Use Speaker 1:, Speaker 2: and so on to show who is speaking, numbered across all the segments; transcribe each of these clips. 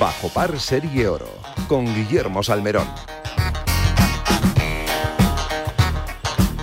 Speaker 1: Bajo par Serie Oro con Guillermo Salmerón.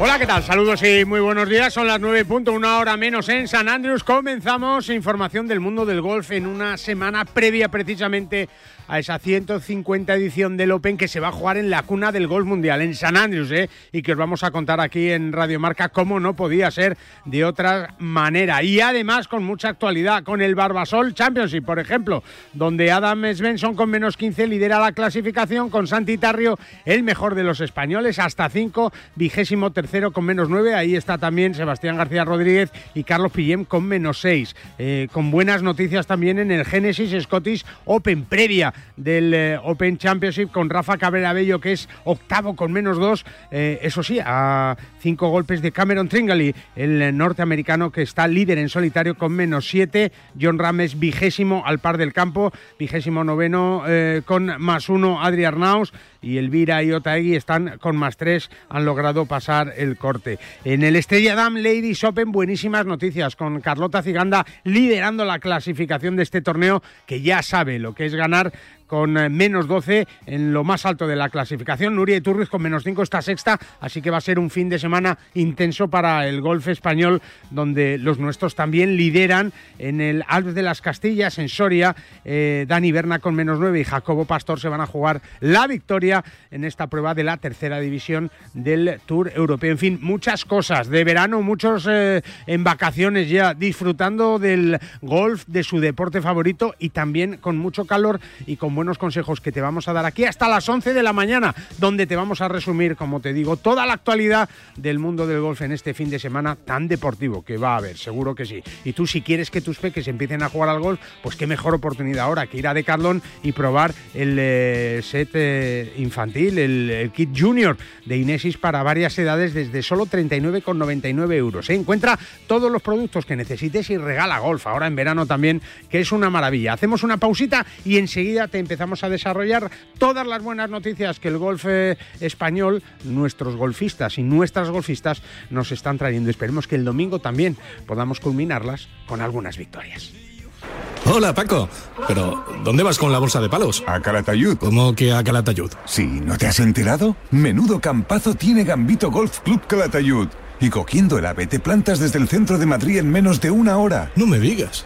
Speaker 2: Hola, ¿qué tal? Saludos y muy buenos días. Son las 9.1 una hora menos en San Andrews. Comenzamos información del mundo del golf en una semana previa precisamente a esa 150 edición del Open que se va a jugar en la cuna del golf mundial, en San Andrews, ¿eh? y que os vamos a contar aquí en Radio Marca cómo no podía ser de otra manera. Y además con mucha actualidad, con el Barbasol Championship, por ejemplo, donde Adam Svensson con menos 15 lidera la clasificación, con Santi Tarrio el mejor de los españoles, hasta 5, vigésimo tercero con menos 9. Ahí está también Sebastián García Rodríguez y Carlos Pillem con menos 6. Eh, con buenas noticias también en el Genesis Scottish Open previa del eh, Open Championship con Rafa Cabrera Bello, que es octavo con menos dos, eh, eso sí, a cinco golpes de Cameron Tringali, el norteamericano que está líder en solitario con menos siete, John Rames vigésimo al par del campo, vigésimo noveno con más uno Adri Arnaus y Elvira y Otaegui están con más tres, han logrado pasar el corte. En el Estrella Dam Ladies Open, buenísimas noticias con Carlota Ciganda liderando la clasificación de este torneo que ya sabe lo que es ganar con eh, menos 12 en lo más alto de la clasificación. Nuria Iturriz con menos 5 está sexta, así que va a ser un fin de semana intenso para el golf español, donde los nuestros también lideran en el Alpes de las Castillas, en Soria. Eh, Dani Berna con menos 9 y Jacobo Pastor se van a jugar la victoria en esta prueba de la tercera división del Tour Europeo. En fin, muchas cosas de verano, muchos eh, en vacaciones ya disfrutando del golf, de su deporte favorito y también con mucho calor y con buenos consejos que te vamos a dar aquí hasta las 11 de la mañana, donde te vamos a resumir, como te digo, toda la actualidad del mundo del golf en este fin de semana tan deportivo que va a haber, seguro que sí. Y tú si quieres que tus peques empiecen a jugar al golf, pues qué mejor oportunidad ahora que ir a Decathlon y probar el eh, set eh, infantil, el, kit junior de Inesis para varias edades desde solo 39,99 euros. ¿eh? Encuentra todos los productos que necesites y regala golf ahora en verano también, que es una maravilla. Hacemos una pausita y enseguida te empezamos a desarrollar todas las buenas noticias que el golf eh, español, nuestros golfistas y nuestras golfistas nos están trayendo. Esperemos que el domingo también podamos culminarlas con algunas victorias.
Speaker 3: Hola Paco, pero ¿dónde vas con la bolsa de palos?
Speaker 4: A Calatayud.
Speaker 3: ¿Cómo que a Calatayud?
Speaker 4: Sí, ¿no te has enterado? Menudo campazo tiene Gambito Golf Club Calatayud. Y cogiendo el ave te plantas desde el centro de Madrid en menos de una hora.
Speaker 3: No me digas.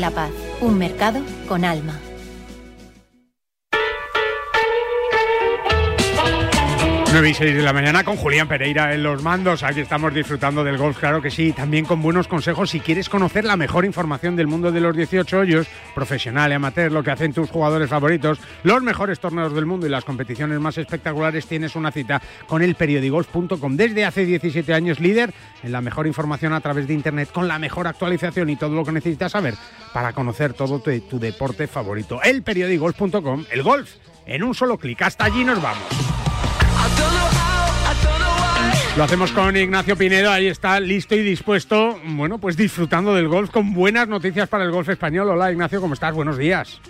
Speaker 5: la Paz, un mercado con alma.
Speaker 2: 9 y 6 de la mañana con Julián Pereira en los mandos. Aquí estamos disfrutando del golf, claro que sí. También con buenos consejos si quieres conocer la mejor información del mundo de los 18 hoyos, profesional amateur, lo que hacen tus jugadores favoritos, los mejores torneos del mundo y las competiciones más espectaculares, tienes una cita con el periodigolf.com. Desde hace 17 años, líder en la mejor información a través de Internet, con la mejor actualización y todo lo que necesitas saber para conocer todo tu, deporte favorito. El periodigolf.com, el golf, en un solo clic. Hasta allí nos vamos. Lo hacemos con Ignacio Pinedo, ahí está listo y dispuesto, bueno, pues disfrutando del golf con buenas noticias para el golf español. Hola Ignacio, ¿cómo estás? Buenos días.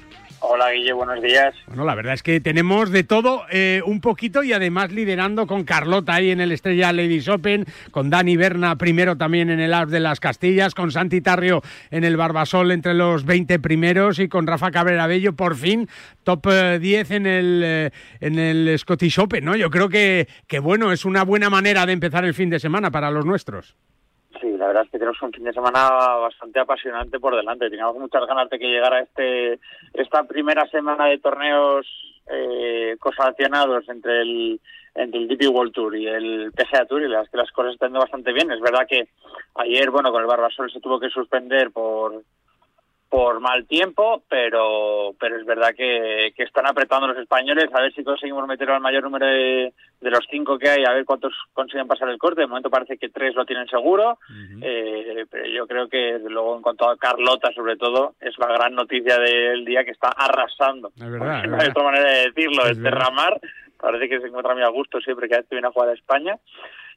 Speaker 6: Hola Guille, buenos días.
Speaker 2: Bueno, la verdad es que tenemos de todo eh, un poquito y además liderando con Carlota ahí en el Estrella Ladies Open, con Dani Berna primero también en el Alps de las Castillas, con Santi Tarrio en el Barbasol entre los 20 primeros y con Rafa Cabrera Bello por fin top 10 en el, eh, en el Scottish Open, ¿no? Yo creo que, que bueno, es una buena manera de empezar el fin de semana para los nuestros.
Speaker 6: Sí, la verdad es que tenemos un fin de semana bastante apasionante por delante. Teníamos muchas ganas de que llegara este esta primera semana de torneos eh, consolacionados entre el entre el DP World Tour y el PGA Tour y las que las cosas están bastante bien. Es verdad que ayer, bueno, con el Barbasol se tuvo que suspender por por mal tiempo, pero pero es verdad que, que, están apretando los españoles a ver si conseguimos meter al mayor número de, de, los cinco que hay, a ver cuántos consiguen pasar el corte. De momento parece que tres lo tienen seguro, uh -huh. eh, pero yo creo que luego en cuanto a Carlota, sobre todo, es la gran noticia del día que está arrasando.
Speaker 2: Es verdad,
Speaker 6: no hay otra manera de decirlo, es, es derramar. Parece que se encuentra muy a gusto siempre que viene a jugar a España.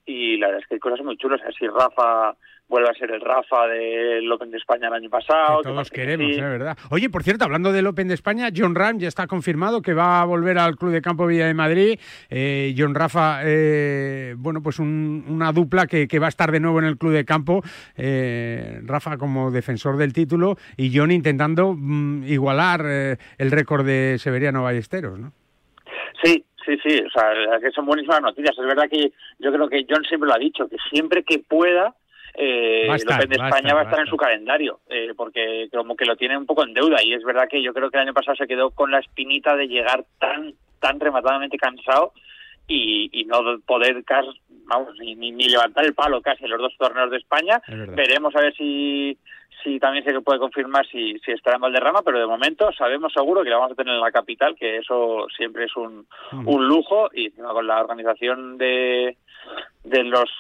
Speaker 6: Y la verdad es que hay cosas muy chulas. Así Rafa vuelve a ser el Rafa del Open de España el año pasado.
Speaker 2: Que todos queremos, es sí. verdad. Oye, por cierto, hablando del Open de España, John Ram ya está confirmado que va a volver al Club de Campo Villa de Madrid. Eh, John Rafa, eh, bueno, pues un, una dupla que, que, va a estar de nuevo en el Club de Campo. Eh, Rafa como defensor del título y John intentando mm, igualar eh, el récord de Severiano Ballesteros, ¿no?
Speaker 6: Sí, Sí, sí, o sea, que son buenísimas noticias. Es verdad que yo creo que John siempre lo ha dicho, que siempre que pueda, eh, el Open de España estar, va a estar en su calendario, eh, porque como que lo tiene un poco en deuda. Y es verdad que yo creo que el año pasado se quedó con la espinita de llegar tan, tan rematadamente cansado y, y no poder casi, vamos, ni, ni, ni, levantar el palo casi en los dos torneos de España. Veremos a ver si si también se puede confirmar si, si estará en Valderrama, pero de momento sabemos seguro que la vamos a tener en la capital, que eso siempre es un, mm. un lujo, y con la organización de, de los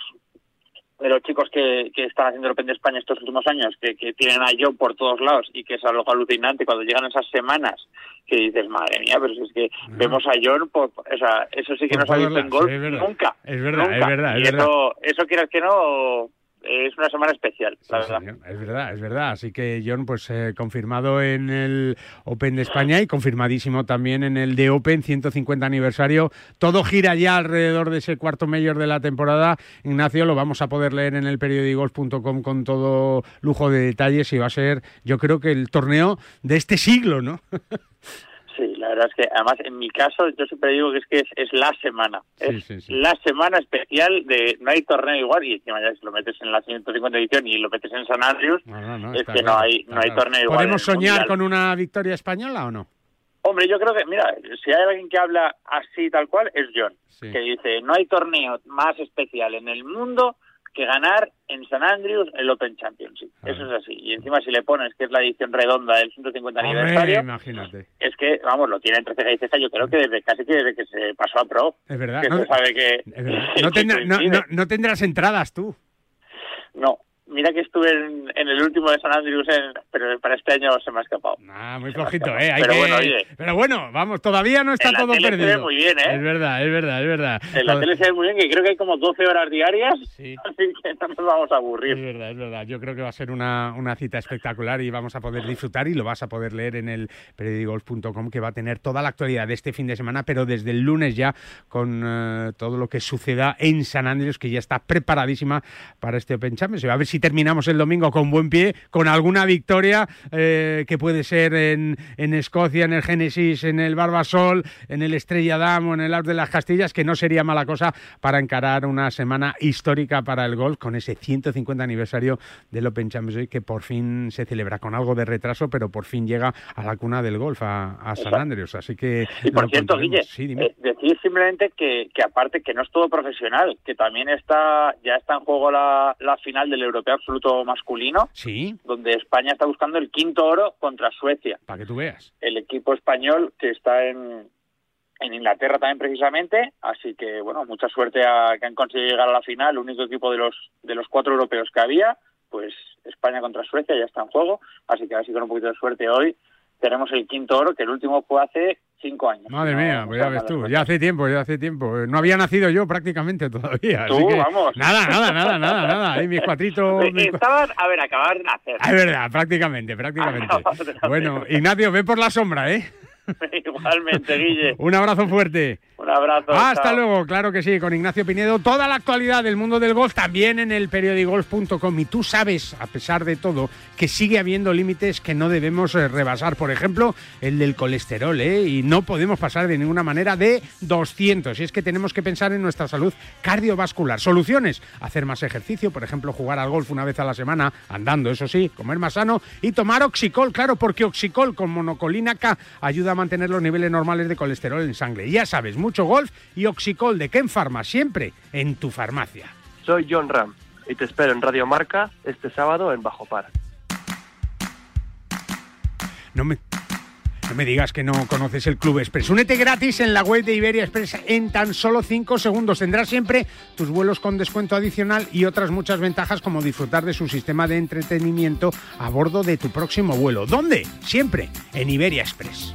Speaker 6: de los chicos que, que están haciendo el Open de España estos últimos años, que, que tienen a John por todos lados y que es algo alucinante cuando llegan esas semanas que dices, madre mía, pero si es que no. vemos a John, por, o sea, eso sí que por no se ha visto en golf
Speaker 2: es
Speaker 6: nunca.
Speaker 2: Es verdad,
Speaker 6: nunca.
Speaker 2: es verdad. Es
Speaker 6: y
Speaker 2: verdad.
Speaker 6: eso, eso quieras que no, es una semana especial, la
Speaker 2: sí,
Speaker 6: verdad.
Speaker 2: Es verdad, es verdad. Así que John, pues eh, confirmado en el Open de España y confirmadísimo también en el de Open 150 aniversario. Todo gira ya alrededor de ese cuarto mayor de la temporada. Ignacio, lo vamos a poder leer en el periodigolf.com con todo lujo de detalles y va a ser, yo creo que el torneo de este siglo, ¿no?
Speaker 6: Sí, verdad es que, además, en mi caso, yo siempre digo que es que es, la semana. es la semana especial de no hay torneo igual y encima ya si lo metes en la 150 edición y lo metes en San Andrews, es que no hay, no hay torneo igual.
Speaker 2: ¿Podemos soñar con una victoria española o no?
Speaker 6: Hombre, yo creo que, mira, si hay alguien que habla así tal cual, es John, que dice, no hay torneo más especial en el mundo que ganar en San Andrews el Open Championship. Eso es así. Y encima si le pones que es la edición redonda del 150 aniversario,
Speaker 2: imagínate.
Speaker 6: es que, vamos, lo tiene entre ceja y ceja, yo creo que desde casi que desde que se pasó a Pro.
Speaker 2: Es verdad.
Speaker 6: Que
Speaker 2: no,
Speaker 6: sabe que,
Speaker 2: no tendrás entradas tú.
Speaker 6: No, Mira que estuve en, el último de San Andrews, pero para este año se me ha escapado.
Speaker 2: Ah, muy flojito, ¿eh? pero, bueno, oye, pero bueno, vamos, todavía no está todo perdido. Se ve
Speaker 6: muy bien, ¿eh?
Speaker 2: Es verdad, es verdad, es verdad.
Speaker 6: En la tele se ve muy bien, que creo que hay como 12 horas diarias, sí. así que no nos vamos a aburrir.
Speaker 2: Es verdad, es verdad. Yo creo que va a ser una, una cita espectacular y vamos a poder disfrutar y lo vas a poder leer en el periodigolf.com que va a tener toda la actualidad de este fin de semana, pero desde el lunes ya con eh, todo lo que suceda en San Andrews, que ya está preparadísima para este Open Championship. A ver si terminamos el domingo con buen pie, con alguna victoria eh, que puede ser en, en, Escocia, en el Génesis, en el Barbasol, en el Estrella Damm o en el Art de las Castillas, que no sería mala cosa para encarar una semana histórica para el golf con ese 150 aniversario del Open Championship que por fin se celebra con algo de retraso, pero por fin llega a la cuna del golf, a, San Andreas. Así que.
Speaker 6: Y por cierto, Guille, eh, decir simplemente que, que, aparte que no es todo profesional, que también está ya está en juego la, la final del Europeo Absoluto masculino,
Speaker 2: sí.
Speaker 6: donde España está buscando el quinto oro contra Suecia.
Speaker 2: Para que tú veas.
Speaker 6: El equipo español que está en, en Inglaterra también precisamente, así que bueno, mucha suerte a que han conseguido llegar a la final, el único equipo de los de los cuatro europeos que había, pues España contra Suecia ya está en juego, así que a ver si con un poquito de suerte hoy tenemos el quinto oro, que el último fue hace cinco años.
Speaker 2: Madre mía, pues ya ves tú, ya hace tiempo, ya hace tiempo. No había nacido yo prácticamente todavía.
Speaker 6: Tú, vamos.
Speaker 2: Nada, nada, nada, nada, nada. Ahí mis cuatritos.
Speaker 6: Estaban, a ver, acabar de nacer.
Speaker 2: Es verdad, prácticamente, prácticamente. Bueno, Ignacio, ve por la sombra, ¿eh?
Speaker 6: Igualmente, Guille.
Speaker 2: Un abrazo fuerte.
Speaker 6: Un abrazo.
Speaker 2: Hasta luego, claro que sí, con Ignacio Pinedo. Toda la actualidad del mundo del golf también en el periodigolf.com. Y tú sabes, a pesar de todo, que sigue habiendo límites que no debemos eh, rebasar. Por ejemplo, el del colesterol, ¿eh? Y no podemos pasar de ninguna manera de 200. Y es que tenemos que pensar en nuestra salud cardiovascular. Soluciones: hacer más ejercicio, por ejemplo, jugar al golf una vez a la semana, andando, eso sí, comer más sano y tomar oxicol, claro, porque oxicol con monocolina K ayuda a mantener los niveles normales de colesterol en sangre. Ya sabes, mucho golf y Oxicol de Ken Pharma, siempre en tu farmacia.
Speaker 7: Soy John Ram y te espero en Radio Marca este sábado en Bajo Par.
Speaker 2: No me, no me digas que no conoces el Club Express. Únete gratis en la web de Iberia Express en tan solo 5 segundos. Tendrás siempre tus vuelos con descuento adicional y otras muchas ventajas como disfrutar de su sistema de entretenimiento a bordo de tu próximo vuelo. ¿Dónde? Siempre en Iberia Express.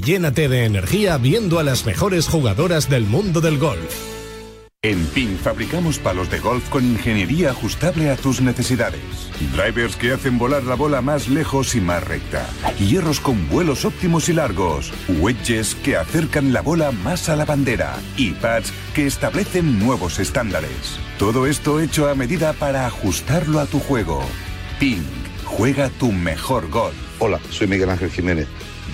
Speaker 8: llénate de energía viendo a las mejores jugadoras del mundo del golf.
Speaker 4: En PIN fabricamos palos de golf con ingeniería ajustable a tus necesidades. Drivers que hacen volar la bola más lejos y más recta. Hierros con vuelos óptimos y largos. Wedges que acercan la bola más a la bandera. Y pads que establecen nuevos estándares. Todo esto hecho a medida para ajustarlo a tu juego. PIN. Juega tu mejor golf.
Speaker 9: Hola, soy Miguel Ángel Jiménez.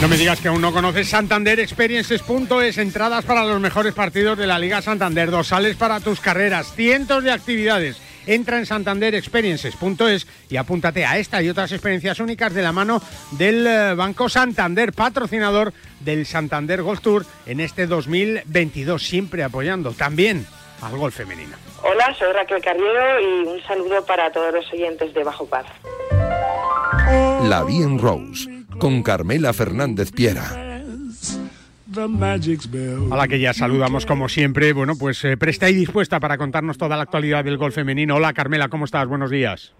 Speaker 2: No me digas que aún no conoces Santander Experiences.es, entradas para los mejores partidos de la Liga Santander, dosales para tus carreras, cientos de actividades. Entra en Santander Experiences.es y apúntate a esta y otras experiencias únicas de la mano del eh, Banco Santander, patrocinador del Santander Golf Tour en este 2022, siempre apoyando también al golf femenino.
Speaker 10: Hola, soy Raquel Carriero y un saludo para todos los oyentes de Bajo Paz.
Speaker 1: La Bien Rose con Carmela Fernández Piera.
Speaker 2: A la que ya saludamos como siempre, bueno, pues eh, presta y dispuesta para contarnos toda la actualidad del golf femenino. Hola Carmela, ¿cómo estás? Buenos días.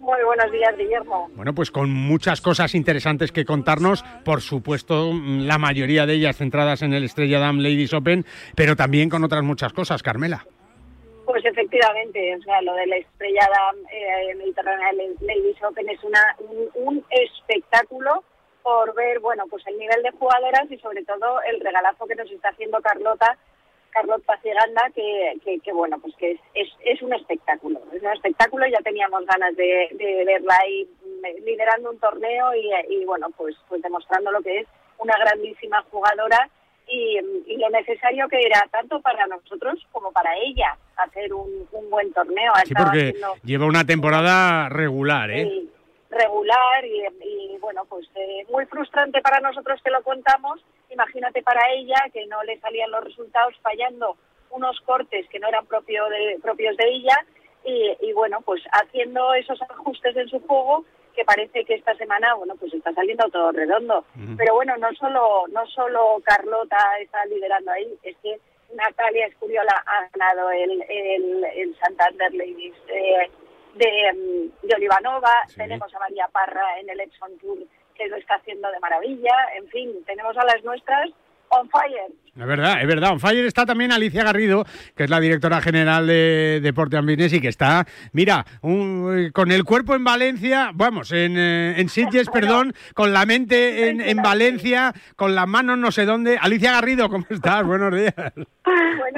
Speaker 10: Muy buenos días, Guillermo.
Speaker 2: Bueno, pues con muchas cosas interesantes que contarnos, por supuesto, la mayoría de ellas centradas en el Estrella Damm Ladies Open, pero también con otras muchas cosas, Carmela.
Speaker 10: Pues efectivamente, o sea, lo de la Estrella Damm eh, Mediterránea Ladies Open es una, un espectáculo por ver, bueno, pues el nivel de jugadoras y sobre todo el regalazo que nos está haciendo Carlota, Carlota Ciganda, que, que, bueno, pues que es, es, un espectáculo, es un espectáculo, ya teníamos ganas de, verla ahí liderando un torneo y, bueno, pues, pues demostrando lo que es una grandísima jugadora y, lo necesario que era tanto para nosotros como para ella hacer un, buen torneo.
Speaker 2: Sí, porque lleva una temporada regular, ¿eh?
Speaker 10: Regular y, bueno, pues eh, muy frustrante para nosotros que lo contamos. Imagínate para ella que no le salían los resultados fallando unos cortes que no eran propio de, propios de ella y, bueno, pues haciendo esos ajustes en su juego que parece que esta semana, bueno, pues está saliendo todo redondo. Pero bueno, no solo, no solo Carlota está liderando ahí, es que Natalia Escuriola ha ganado el, el, el Santander Ladies eh, de, mm, de Olivanova, tenemos a María Parra en el Epson Tour que lo está haciendo de maravilla, en fin, tenemos a las nuestras on fire.
Speaker 2: Es verdad, es verdad. On fire está también Alicia Garrido, que es la directora general de Deporte Ambines y que está, mira, con el cuerpo en Valencia, vamos, en, eh, en Sitges, perdón, con la mente en, en, Valencia, con las manos no sé dónde. Alicia Garrido, ¿cómo estás? Buenos días.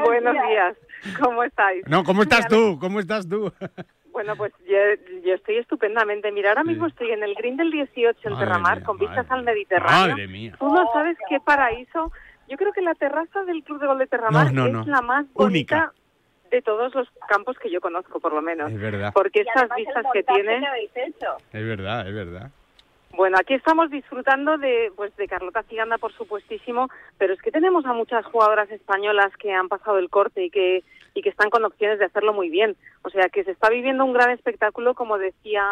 Speaker 11: Buenos, días. ¿Cómo estáis?
Speaker 2: No, ¿cómo estás tú? ¿Cómo estás tú?
Speaker 11: Bueno, pues yo, estoy estupendamente. Mira, ahora mismo estoy en el Green del 18 en Terramar, con vistas al Mediterráneo.
Speaker 2: Madre mía.
Speaker 11: Tú no sabes qué paraíso. Yo creo que la terraza del Club de Gol de Terramar es la más bonita de todos los campos que yo conozco, por lo menos.
Speaker 2: Es verdad.
Speaker 11: Porque estas vistas que tiene...
Speaker 2: Es verdad, es verdad.
Speaker 11: Bueno, aquí estamos disfrutando de, pues, de Carlota Ciganda, por supuestísimo, pero es que tenemos a muchas jugadoras españolas que han pasado el corte y que, y que están con opciones de hacerlo muy bien. O sea, que se está viviendo un gran espectáculo, como decía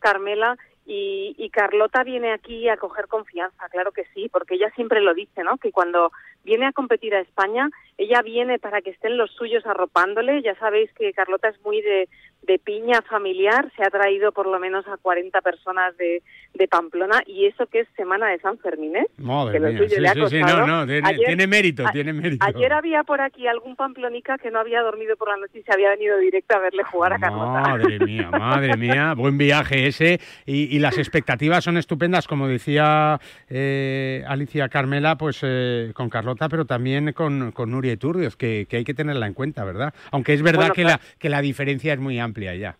Speaker 11: Carmela, Y, Carlota viene aquí a coger confianza, claro que sí, porque ella siempre lo dice, ¿no? Que cuando viene a competir a España, ella viene para que estén los suyos arropándole. Ya sabéis que Carlota es muy de, de piña familiar, se ha traído por lo menos a 40 personas de, de Pamplona y eso que es Semana de San Fermín, ¿eh?
Speaker 2: Madre mía, sí, sí, sí, no, no, tiene, mérito, tiene mérito.
Speaker 11: Ayer había por aquí algún pamplonica que no había dormido por la noche y se había venido directo a verle jugar a Carlota.
Speaker 2: Madre mía, madre mía, buen viaje ese y, las expectativas son estupendas, como decía eh, Alicia Carmela, pues eh, con Carlota, pero también con, con Nuria Iturrioz, que, que hay que tenerla en cuenta, ¿verdad? Aunque es verdad que, la, que la diferencia es muy amplia ya.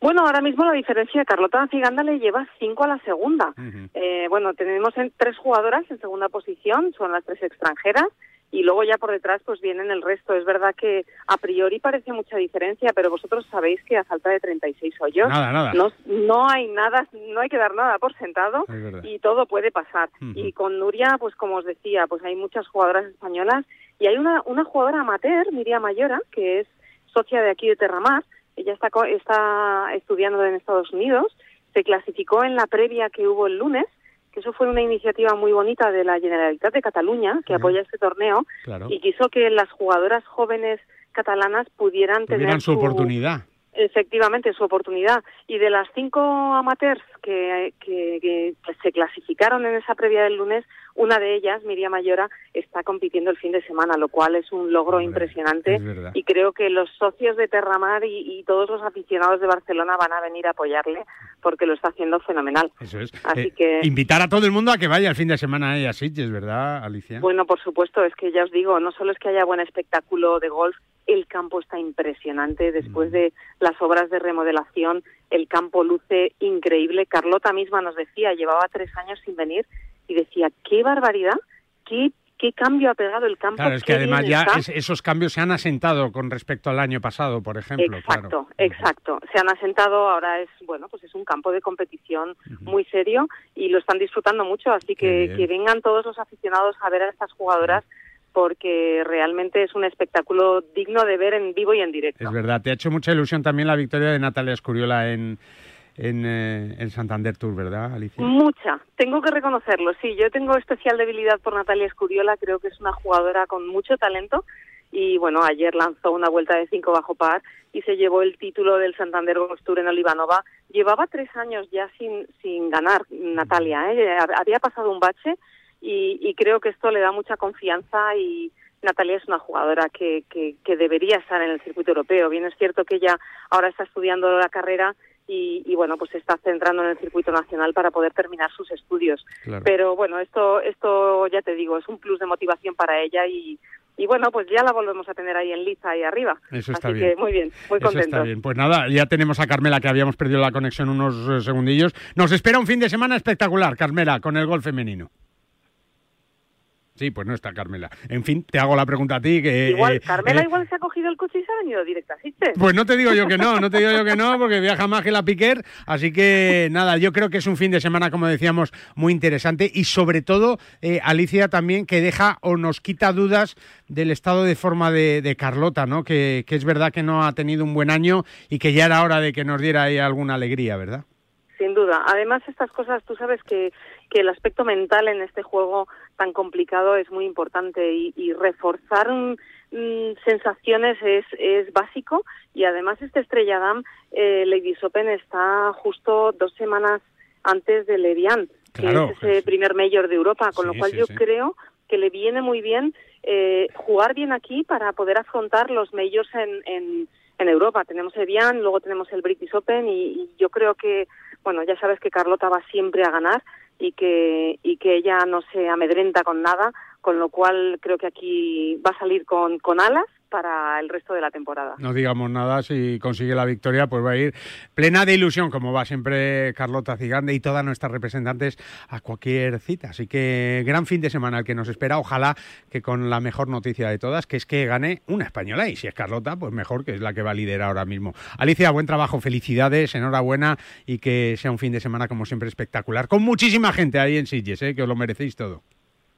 Speaker 11: Bueno, ahora mismo la diferencia, Carlota Ciganda le lleva cinco a la segunda. eh, bueno, tenemos en, tres jugadoras en segunda posición, son las tres extranjeras, y luego ya por detrás pues vienen el resto. Es verdad que a priori parece mucha diferencia, pero vosotros sabéis que a falta de 36 hoyos No, no hay nada, no hay que dar nada por sentado y todo puede pasar. Y con Nuria, pues como os decía, pues hay muchas jugadoras españolas y hay una, una jugadora amateur, Miriam Mayora, que es socia de aquí de Terramar, ella está, está estudiando en Estados Unidos, se clasificó en la previa que hubo el lunes, que eso fue una iniciativa muy bonita de la Generalitat de Cataluña, que apoya este torneo, y quiso que las jugadoras jóvenes catalanas pudieran tener
Speaker 2: su oportunidad.
Speaker 11: Efectivamente, su oportunidad. Y de las cinco amateurs que, que, se clasificaron en esa previa del lunes, una de ellas, Miriam Mayora, está compitiendo el fin de semana, lo cual es un logro impresionante. Y creo que los socios de Terramar y, y, todos los aficionados de Barcelona van a venir a apoyarle porque lo está haciendo fenomenal.
Speaker 2: Eso es. Así eh, que invitar a todo el mundo a que vaya el fin de semana a Sitges, ¿verdad, Alicia?
Speaker 11: Bueno, por supuesto, es que ya os digo, no solo es que haya buen espectáculo de golf, el campo está impresionante. Después mm. de las obras de remodelación, el campo luce increíble. Carlota misma nos decía, llevaba tres años sin venir y decía, qué barbaridad, qué, qué cambio ha pegado el campo.
Speaker 2: Claro, es que además ya esos cambios se han asentado con respecto al año pasado, por ejemplo.
Speaker 11: Exacto, exacto. Se han asentado, ahora es, bueno, pues es un campo de competición muy serio y lo están disfrutando mucho, así que que vengan todos los aficionados a ver a estas jugadoras porque realmente es un espectáculo digno de ver en vivo y en directo.
Speaker 2: Es verdad, te ha hecho mucha ilusión también la victoria de Natalia Escuriola en, en, eh, Santander Tour, ¿verdad, Alicia?
Speaker 11: Mucha, tengo que reconocerlo, sí, yo tengo especial debilidad por Natalia Escuriola, creo que es una jugadora con mucho talento y bueno, ayer lanzó una vuelta de cinco bajo par y se llevó el título del Santander Golf Tour en Olivanova. Llevaba tres años ya sin, sin ganar Natalia, ¿eh? había pasado un bache y, creo que esto le da mucha confianza y Natalia es una jugadora que, que, debería estar en el circuito europeo. Bien es cierto que ella ahora está estudiando la carrera y, bueno, pues se está centrando en el circuito nacional para poder terminar sus estudios. Pero bueno, esto, esto ya te digo, es un plus de motivación para ella y, y bueno, pues ya la volvemos a tener ahí en Liza, ahí arriba.
Speaker 2: Eso está
Speaker 11: Así
Speaker 2: bien.
Speaker 11: que muy bien, muy contento.
Speaker 2: Eso está bien. Pues nada, ya tenemos a Carmela, que habíamos perdido la conexión unos eh, segundillos. Nos espera un fin de semana espectacular, Carmela, con el gol femenino. Sí, pues no está Carmela. En fin, te hago la pregunta a ti. Que,
Speaker 11: igual, eh, Carmela eh, igual se ha cogido el coche y se ha venido directa,
Speaker 2: Pues no te digo yo que no, no te digo yo que no, porque viaja más que la Piquer. Así que nada, yo creo que es un fin de semana, como decíamos, muy interesante y sobre todo, eh, Alicia también, que deja o nos quita dudas del estado de forma de, Carlota, ¿no? Que, que es verdad que no ha tenido un buen año y que ya era hora de que nos diera ahí alguna alegría, ¿verdad?
Speaker 11: Sin duda. Además, estas cosas, tú sabes que, que el aspecto mental en este juego tan complicado es muy importante y, reforzar mm, sensaciones es, es básico. Y además este Estrella Damm, eh, Ladies Open está justo dos semanas antes de Evian, que es ese primer mayor de Europa, con lo cual yo creo que le viene muy bien eh, jugar bien aquí para poder afrontar los majors en, en, en Europa. Tenemos Evian, luego tenemos el British Open y yo creo que, bueno, ya sabes que Carlota va siempre a ganar y que, y que ella no se amedrenta con nada, con lo cual creo que aquí va a salir con, con alas para el resto de la temporada.
Speaker 2: No digamos nada, si consigue la victoria, pues va a ir plena de ilusión, como va siempre Carlota Cigande y todas nuestras representantes a cualquier cita. Así que gran fin de semana el que nos espera, ojalá que con la mejor noticia de todas, que es que gane una española, y si es Carlota, pues mejor, que es la que va a liderar ahora mismo. Alicia, buen trabajo, felicidades, enhorabuena y que sea un fin de semana como siempre espectacular, con muchísima gente ahí en Sitges, ¿eh? que os lo merecéis todo.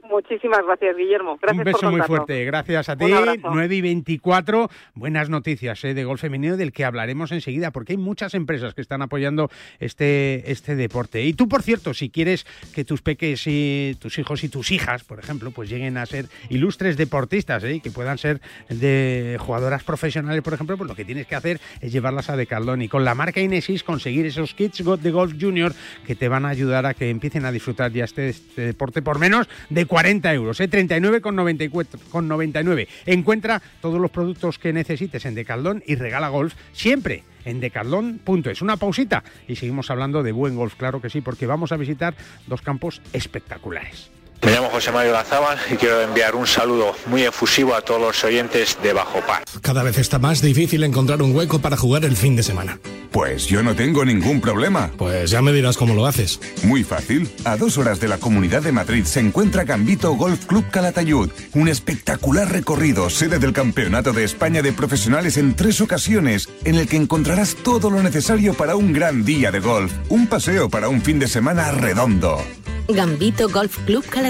Speaker 11: Muchísimas gracias, Guillermo. Gracias
Speaker 2: Un beso muy fuerte. Gracias a ti. 9 y 24. Buenas noticias eh, de golf femenino del que hablaremos enseguida, porque hay muchas empresas que están apoyando este, este deporte. Y tú, por cierto, si quieres que tus peques y tus hijos y tus hijas, por ejemplo, pues lleguen a ser ilustres deportistas, ¿eh? que puedan ser de jugadoras profesionales, por ejemplo, pues lo que tienes que hacer es llevarlas a Decathlon y con la marca Inesis conseguir esos kits de Golf Junior que te van a ayudar a que empiecen a disfrutar ya este, este deporte por menos de 40 euros, ¿eh? 39,99. Encuentra todos los productos que necesites en Decathlon y regala golf siempre en decathlon.es. Una pausita y seguimos hablando de buen golf, claro que sí, porque vamos a visitar dos campos espectaculares.
Speaker 12: Me llamo José Mario Lazábal y quiero enviar un saludo muy efusivo a todos los oyentes de Bajo Par.
Speaker 8: Cada vez está más difícil encontrar un hueco para jugar el fin de semana.
Speaker 4: Pues yo no tengo ningún problema.
Speaker 8: Pues ya me dirás cómo lo haces.
Speaker 4: Muy fácil. A dos horas de la Comunidad de Madrid se encuentra Gambito Golf Club Calatayud, un espectacular recorrido, sede del Campeonato de España de Profesionales en tres ocasiones, en el que encontrarás todo lo necesario para un gran día de golf, un paseo para un fin de semana redondo.
Speaker 13: Gambito Golf Club Calatayud,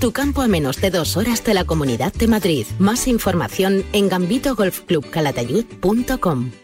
Speaker 13: tu campo a menos de dos horas de la Comunidad de Madrid. Más información en gambitogolfclubcalatayud.com.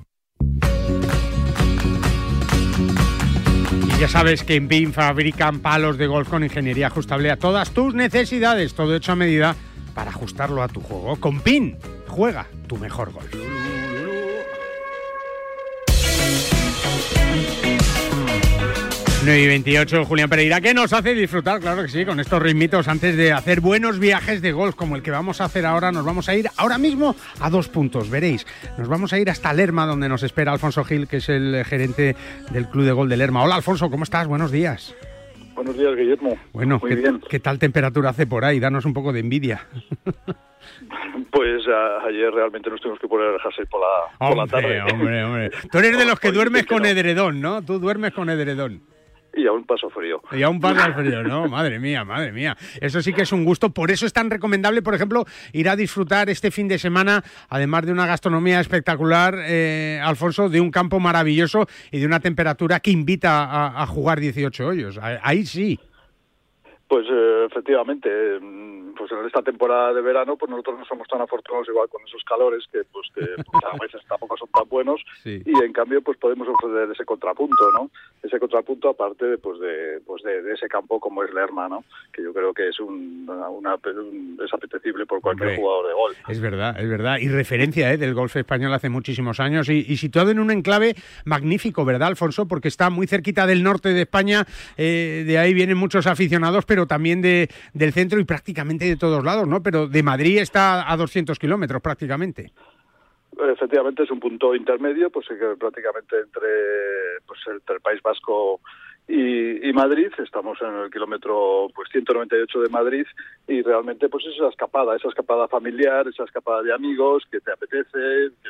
Speaker 2: Ya sabes que en PIN fabrican palos de golf con ingeniería ajustable a todas tus necesidades, todo hecho a medida para ajustarlo a tu juego. Con PIN, juega tu mejor golf. 9 y 28, Julián Pereira, que nos hace disfrutar, claro que sí, con estos ritmitos antes de hacer buenos viajes de golf como el que vamos a hacer ahora. Nos vamos a ir ahora mismo a dos puntos, veréis. Nos vamos a ir hasta Lerma, donde nos espera Alfonso Gil, que es el gerente del Club de Gol de Lerma. Hola, Alfonso, ¿cómo estás? Buenos días.
Speaker 14: Buenos días, Guillermo.
Speaker 2: Bueno, Muy ¿qué, bien. ¿qué tal temperatura hace por ahí? Danos un poco de envidia.
Speaker 14: Pues ayer realmente nos tuvimos que poner a dejarse por la, por la tarde.
Speaker 2: Hombre, hombre. Tú eres de los que duermes con edredón, ¿no? Tú duermes con edredón.
Speaker 14: Y a un paso frío.
Speaker 2: Y a un paso frío, ¿no? Madre mía, madre mía. Eso sí que es un gusto. Por eso es tan recomendable, por ejemplo, ir a disfrutar este fin de semana, además de una gastronomía espectacular, eh, Alfonso, de un campo maravilloso y de una temperatura que invita a, a jugar 18 hoyos. Ahí sí.
Speaker 14: Pues eh, efectivamente, mm, pues en esta temporada de verano, pues nosotros no somos tan afortunados igual con esos calores que pues que pues, a veces tampoco son tan buenos y en cambio pues podemos ofrecer ese contrapunto, ¿no? Ese contrapunto aparte de, pues de pues de, ese campo como es Lerma, ¿no? Que yo creo que es un, una, es apetecible por cualquier jugador de golf.
Speaker 2: Es verdad, es verdad y referencia ¿eh? del golf español hace muchísimos años y, y, situado en un enclave magnífico, ¿verdad, Alfonso? Porque está muy cerquita del norte de España, eh, de ahí vienen muchos aficionados, pero también de, del centro y prácticamente de todos lados, ¿no? Pero de Madrid está a 200 kilómetros prácticamente.
Speaker 14: Efectivamente es un punto intermedio, pues que prácticamente entre, pues, entre el País Vasco y, Madrid, estamos en el kilómetro pues 198 de Madrid y realmente pues esa escapada, esa escapada familiar, esa escapada de amigos que te apetece, que,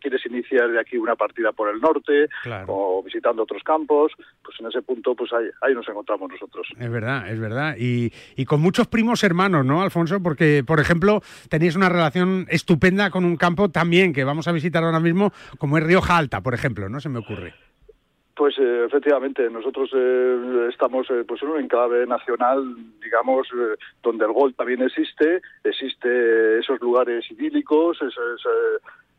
Speaker 14: quieres iniciar de aquí una partida por el norte o visitando otros campos, pues en ese punto pues ahí, ahí nos encontramos nosotros.
Speaker 2: Es verdad, es verdad. Y, y con muchos primos hermanos, ¿no, Alfonso? Porque, por ejemplo, tenéis una relación estupenda con un campo también que vamos a visitar ahora mismo, como es Rioja Alta, por ejemplo, ¿no? Se me ocurre.
Speaker 14: Pues eh, efectivamente, nosotros eh, estamos eh, pues en un enclave nacional, digamos, donde el gol también existe, existe esos lugares idílicos, esos,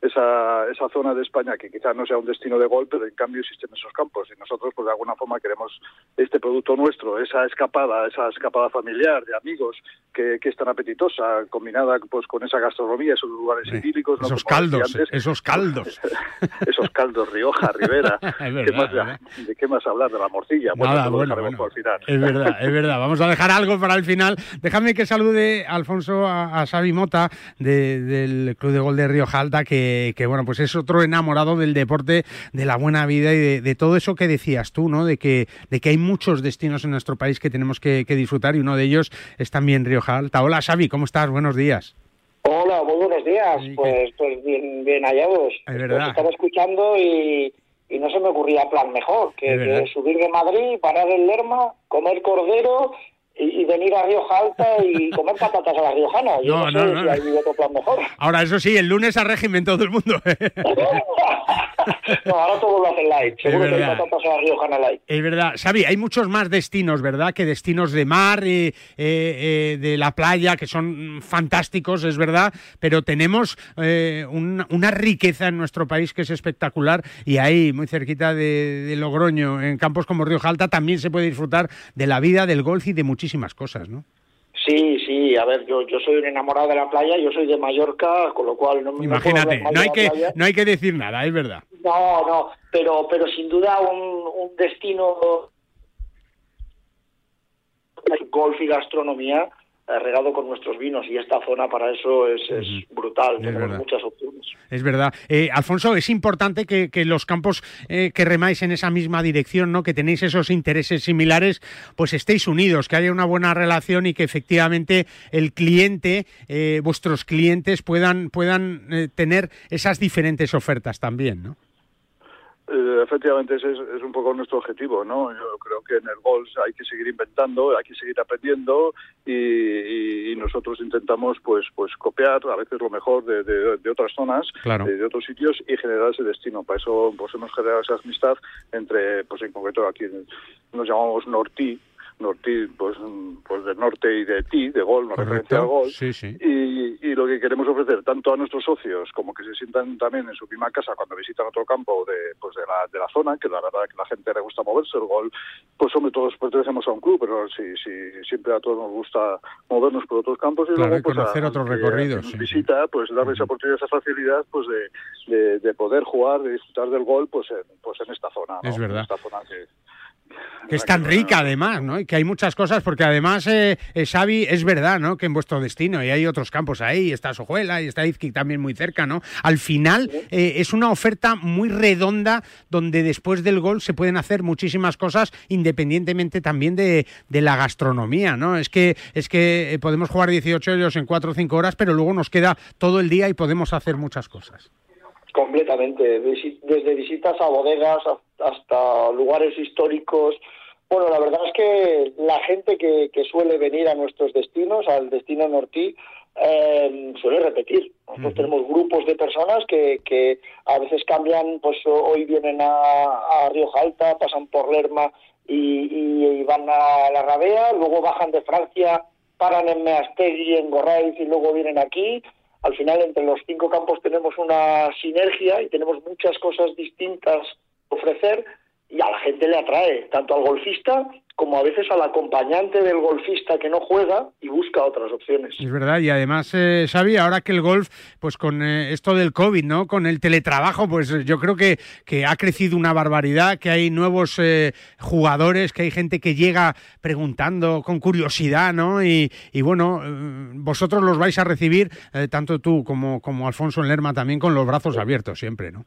Speaker 14: esa, esa zona de España que quizás no sea un destino de gol, pero en cambio existen esos campos y nosotros pues de alguna forma queremos este producto nuestro, esa escapada, esa escapada familiar de amigos que, que es tan apetitosa, combinada pues con esa gastronomía, esos lugares idílicos.
Speaker 2: Esos caldos, esos caldos.
Speaker 14: esos caldos, Rioja, Rivera. ¿De qué más hablar? De la morcilla.
Speaker 2: Nada, bueno, Es verdad, es verdad. Vamos a dejar algo para el final. Déjame que salude Alfonso a, a Xavi Mota del Club de Gol de Rioja Alta que que, bueno, pues es otro enamorado del deporte, de la buena vida y de, todo eso que decías tú, ¿no? De que, de que hay muchos destinos en nuestro país que tenemos que, disfrutar y uno de ellos es también Rioja Alta. Hola Xavi, ¿cómo estás? Buenos días.
Speaker 15: Hola, muy buenos días. pues, pues bien, bien hallados.
Speaker 2: Es verdad.
Speaker 15: estaba escuchando y, no se me ocurría plan mejor que, subir de Madrid, parar en Lerma, comer cordero y, venir a Rioja Alta y comer patatas a la riojana. no, no, no, hay otro plan mejor.
Speaker 2: Ahora, eso sí, el lunes a régimen todo el mundo. ¿eh?
Speaker 15: no, ahora todo lo hacen light. Seguro que hay patatas a riojana light.
Speaker 2: Es verdad. Xavi, hay muchos más destinos, ¿verdad? Que destinos de mar, y eh, eh, de la playa, que son fantásticos, es verdad, pero tenemos una riqueza en nuestro país que es espectacular y ahí, muy cerquita de, de Logroño, en campos como Rioja Alta, también se puede disfrutar de la vida, del golf y de muchísimas cosas, ¿no?
Speaker 15: Sí, a ver, yo, yo soy un enamorado de la playa, yo soy de Mallorca, con lo cual no
Speaker 2: me Imagínate, no hay, que, no hay que decir nada, es verdad.
Speaker 15: No, no, pero, pero sin duda un, un destino golf y gastronomía regado con nuestros vinos y esta zona para eso es, brutal, tenemos muchas opciones.
Speaker 2: Es verdad. Eh, Alfonso, es importante que, los campos eh, que remáis en esa misma dirección, ¿no? que tenéis esos intereses similares, pues estéis unidos, que haya una buena relación y que efectivamente el cliente, vuestros clientes puedan, puedan tener esas diferentes ofertas también, ¿no?
Speaker 14: Eh, efectivamente, ese es, un poco nuestro objetivo, ¿no? Yo creo que en el golf hay que seguir inventando, hay que seguir aprendiendo y, nosotros intentamos, pues, pues copiar a veces lo mejor de, otras zonas, de, otros sitios y generar ese destino. Para eso, pues, hemos generado esa amistad entre, pues, en concreto aquí nos llamamos Norti, norte, pues, pues del norte y de ti, de Gol, no referencia al Gol. Y, y, lo que queremos ofrecer tanto a nuestros socios como que se sientan también en su misma casa cuando visitan otro campo de, pues de, la, de la zona, que la verdad que la gente le gusta moverse, el Gol, pues somos todos pertenecemos a un club, pero sí, sí, siempre a todos nos gusta movernos por otros campos y luego pues,
Speaker 2: conocer otros recorridos.
Speaker 14: visita, pues darle esa oportunidad, esa facilidad pues de, de, poder jugar, de disfrutar del Gol pues en, pues en esta zona.
Speaker 2: Es verdad.
Speaker 14: esta zona
Speaker 2: que es tan rica además, ¿no? Y que hay muchas cosas, porque además, eh, eh, Xavi, es verdad, ¿no? Que en vuestro destino, y hay otros campos ahí, está Sojuela y está Izquic también muy cerca, ¿no? Al final eh, es una oferta muy redonda donde después del gol se pueden hacer muchísimas cosas independientemente también de, la gastronomía, ¿no? Es que, es que podemos jugar 18 hoyos en 4 o 5 horas, pero luego nos queda todo el día y podemos hacer muchas cosas.
Speaker 16: Completamente, desde visitas a bodegas hasta lugares históricos, bueno, la verdad es que la gente que, suele venir a nuestros destinos, al destino Nortí, eh, suele repetir. Nosotros tenemos grupos de personas que, que a veces cambian, pues hoy vienen a, a Rioja Alta, pasan por Lerma y, van a la Rabea, luego bajan de Francia, paran en Meastegui, en Gorraiz y luego vienen aquí. Al final, entre los cinco campos tenemos una sinergia y tenemos muchas cosas distintas ofrecer y a la gente le atrae, tanto al golfista como a veces al acompañante del golfista que no juega y busca otras opciones.
Speaker 2: Es verdad, y además, eh, Xavi, ahora que el golf, pues con eh, esto del COVID, ¿no? Con el teletrabajo, pues yo creo que, que ha crecido una barbaridad, que hay nuevos eh, jugadores, que hay gente que llega preguntando con curiosidad, ¿no? Y, y bueno, eh, vosotros los vais a recibir, tanto tú como, como Alfonso en Lerma, también con los brazos abiertos siempre, ¿no?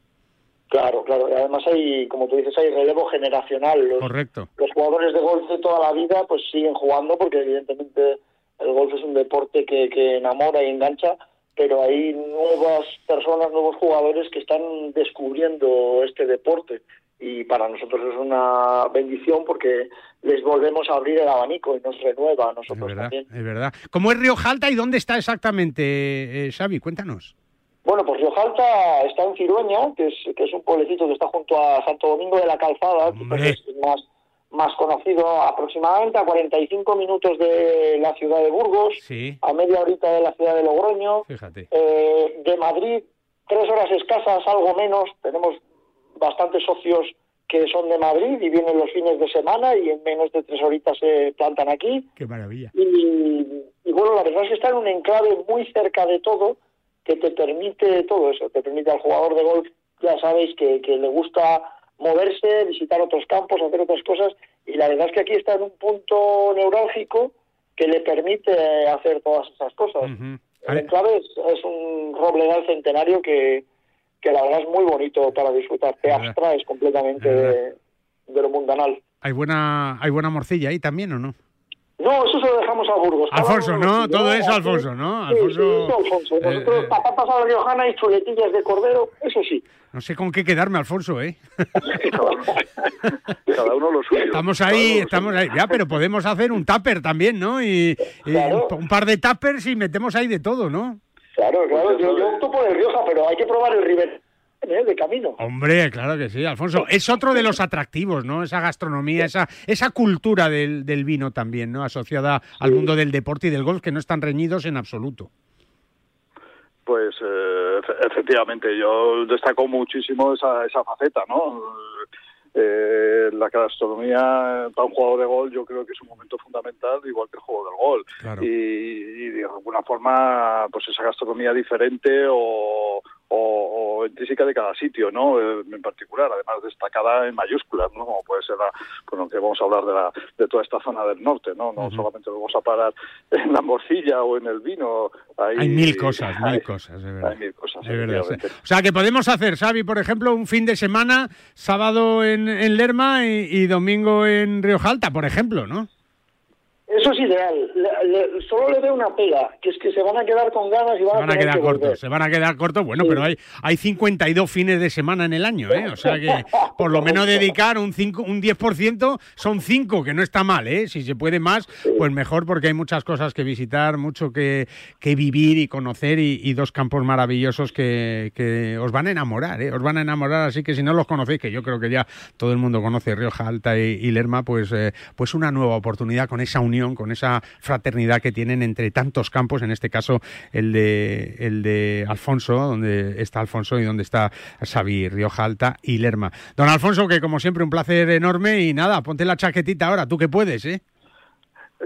Speaker 16: Claro, claro. Y además hay, como tú dices, hay relevo generacional. Los,
Speaker 2: Correcto.
Speaker 16: Los jugadores de golf de toda la vida pues siguen jugando porque evidentemente el golf es un deporte que, que enamora y engancha, pero hay nuevas personas, nuevos jugadores que están descubriendo este deporte y para nosotros es una bendición porque les volvemos a abrir el abanico y nos renueva a nosotros
Speaker 2: es verdad,
Speaker 16: también.
Speaker 2: Es verdad. ¿Cómo es Río Jalta y dónde está exactamente, eh, Xavi? Cuéntanos.
Speaker 16: Bueno, pues Riojalta está en Cirueña, que es, que es un pueblecito que está junto a Santo Domingo de la Calzada, que es más, más conocido, aproximadamente a 45 minutos de la ciudad de Burgos, a media horita de la ciudad de Logroño, eh, de Madrid, tres horas escasas, algo menos, tenemos bastantes socios que son de Madrid y vienen los fines de semana y en menos de tres horitas se plantan aquí.
Speaker 2: ¡Qué maravilla!
Speaker 16: Y, y bueno, la verdad es que está en un enclave muy cerca de todo, que te permite todo eso, te permite al jugador de golf, ya sabéis, que, que le gusta moverse, visitar otros campos, hacer otras cosas, y la verdad es que aquí está en un punto neurálgico que le permite hacer todas esas cosas. El enclave es, un robledal centenario que, que la verdad es muy bonito para disfrutar, te abstraes completamente de, de, lo mundanal.
Speaker 2: ¿Hay buena, ¿Hay buena morcilla ahí también o no?
Speaker 16: No, eso se lo dejamos a Burgos.
Speaker 2: Alfonso, ¿no? Todo eso Alfonso, ¿no? Alfonso,
Speaker 16: sí, Alfonso. Nosotros, eh, patatas a la riojana y chuletillas de cordero, eso sí.
Speaker 2: No sé con qué quedarme, Alfonso, ¿eh?
Speaker 14: Cada uno lo suyo.
Speaker 2: Estamos ahí, estamos ahí. Ya, pero podemos hacer un tupper también, ¿no? Y, un par de tuppers y metemos ahí de todo, ¿no?
Speaker 16: Claro, claro. Yo, yo opto por el Rioja, pero hay que probar el River de camino.
Speaker 2: Hombre, claro que sí, Alfonso. Es otro de los atractivos, ¿no? Esa gastronomía, esa, esa cultura del, vino también, ¿no? Asociada al mundo del deporte y del golf, que no están reñidos en absoluto.
Speaker 14: Pues eh, efectivamente, yo destaco muchísimo esa, esa faceta, ¿no? Eh, la gastronomía para un jugador de gol yo creo que es un momento fundamental, igual que el juego del gol. Y, y, de alguna forma, pues esa gastronomía diferente o, o, o, intrínseca de cada sitio, ¿no? Eh, en particular, además destacada en mayúsculas, ¿no? Como puede ser, la, bueno, que vamos a hablar de, la, de toda esta zona del norte, ¿no? No solamente vamos a parar en la morcilla o en el vino.
Speaker 2: Hay, mil cosas, mil cosas, de verdad.
Speaker 14: Hay mil cosas,
Speaker 2: de verdad. O sea, que podemos hacer, Xavi, por ejemplo, un fin de semana, sábado en, en Lerma y, y domingo en Río Jalta, por ejemplo, ¿no?
Speaker 16: Eso es ideal. solo le veo una pega, que es que se van a quedar con ganas y van,
Speaker 2: a,
Speaker 16: quedar
Speaker 2: cortos. Se van a quedar cortos, bueno, pero hay, hay 52 fines de semana en el año, ¿eh? O sea que por lo menos dedicar un, 5, un 10% son 5, que no está mal, ¿eh? Si se puede más, pues mejor porque hay muchas cosas que visitar, mucho que, que vivir y conocer y, dos campos maravillosos que, que, os van a enamorar, ¿eh? Os van a enamorar, así que si no los conocéis, que yo creo que ya todo el mundo conoce Rioja Alta y, Lerma, pues, eh, pues una nueva oportunidad con esa unión con esa fraternidad que tienen entre tantos campos, en este caso el de, el de Alfonso, donde está Alfonso y donde está Xavi, Rioja Alta y Lerma. Don Alfonso, que como siempre un placer enorme y nada, ponte la chaquetita ahora, tú que puedes, ¿eh?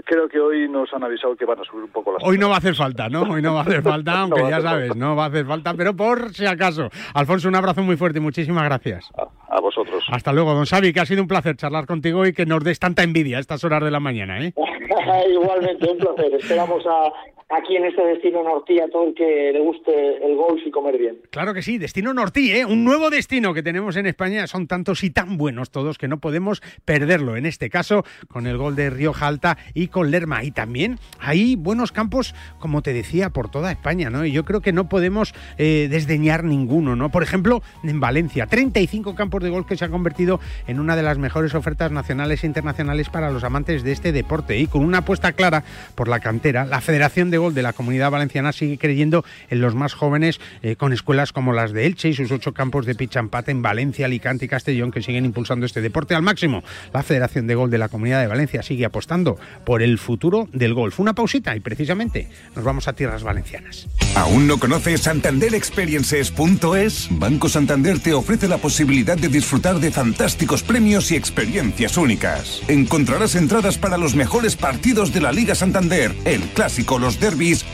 Speaker 14: Creo que hoy nos han avisado que van a subir un poco las
Speaker 2: Hoy no va a hacer falta, ¿no? Hoy no va a hacer falta, aunque ya sabes, no va a hacer falta, pero por si acaso. Alfonso, un abrazo muy fuerte y muchísimas gracias.
Speaker 14: A, vosotros.
Speaker 2: Hasta luego, don Xavi, que ha sido un placer charlar contigo y que nos des tanta envidia a estas horas de la mañana, ¿eh?
Speaker 15: Igualmente, un placer. Esperamos a, aquí en este destino Nortí a todo el que le guste el golf y comer bien.
Speaker 2: Claro que sí, destino Nortí, ¿eh? un nuevo destino que tenemos en España. Son tantos y tan buenos todos que no podemos perderlo. En este caso, con el gol de Río Alta y con Lerma. Y también hay buenos campos, como te decía, por toda España, ¿no? Y yo creo que no podemos eh, desdeñar ninguno, ¿no? Por ejemplo, en Valencia, 35 campos de golf que se han convertido en una de las mejores ofertas nacionales e internacionales para los amantes de este deporte. Y con una apuesta clara por la cantera, la Federación de Gol de la Comunidad Valenciana sigue creyendo en los más jóvenes eh, con escuelas como las de Elche y sus ocho campos de pichampate en Valencia, Alicante y Castellón que siguen impulsando este deporte al máximo. La Federación de Gol de la Comunidad de Valencia sigue apostando por el futuro del golf. Una pausita y precisamente nos vamos a tierras valencianas.
Speaker 17: ¿Aún no conoces santanderexperiences.es? Banco Santander te ofrece la posibilidad de disfrutar de fantásticos premios y experiencias únicas. Encontrarás entradas para los mejores partidos de la Liga Santander, el clásico, los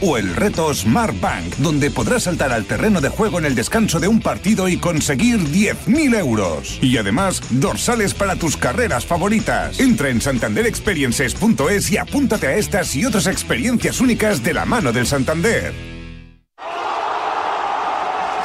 Speaker 17: o el reto Smart Bank, donde podrás saltar al terreno de juego en el descanso de un partido y conseguir 10.000 euros. Y además, dorsales para tus carreras favoritas. Entra en santanderexperiences.es y apúntate a estas y otras experiencias únicas de la mano del Santander.